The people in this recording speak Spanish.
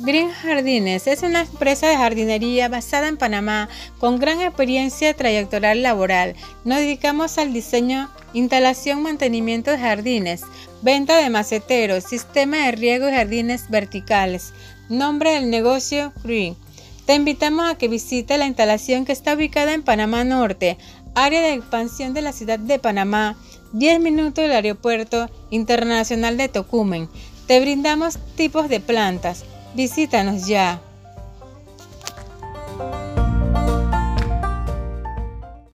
Green Jardines es una empresa de jardinería basada en Panamá con gran experiencia trayectorial laboral. Nos dedicamos al diseño, instalación, mantenimiento de jardines, venta de maceteros, sistema de riego y jardines verticales. Nombre del negocio Green. Te invitamos a que visite la instalación que está ubicada en Panamá Norte, área de expansión de la ciudad de Panamá, 10 minutos del aeropuerto internacional de Tocumen. Te brindamos tipos de plantas. Visítanos ya.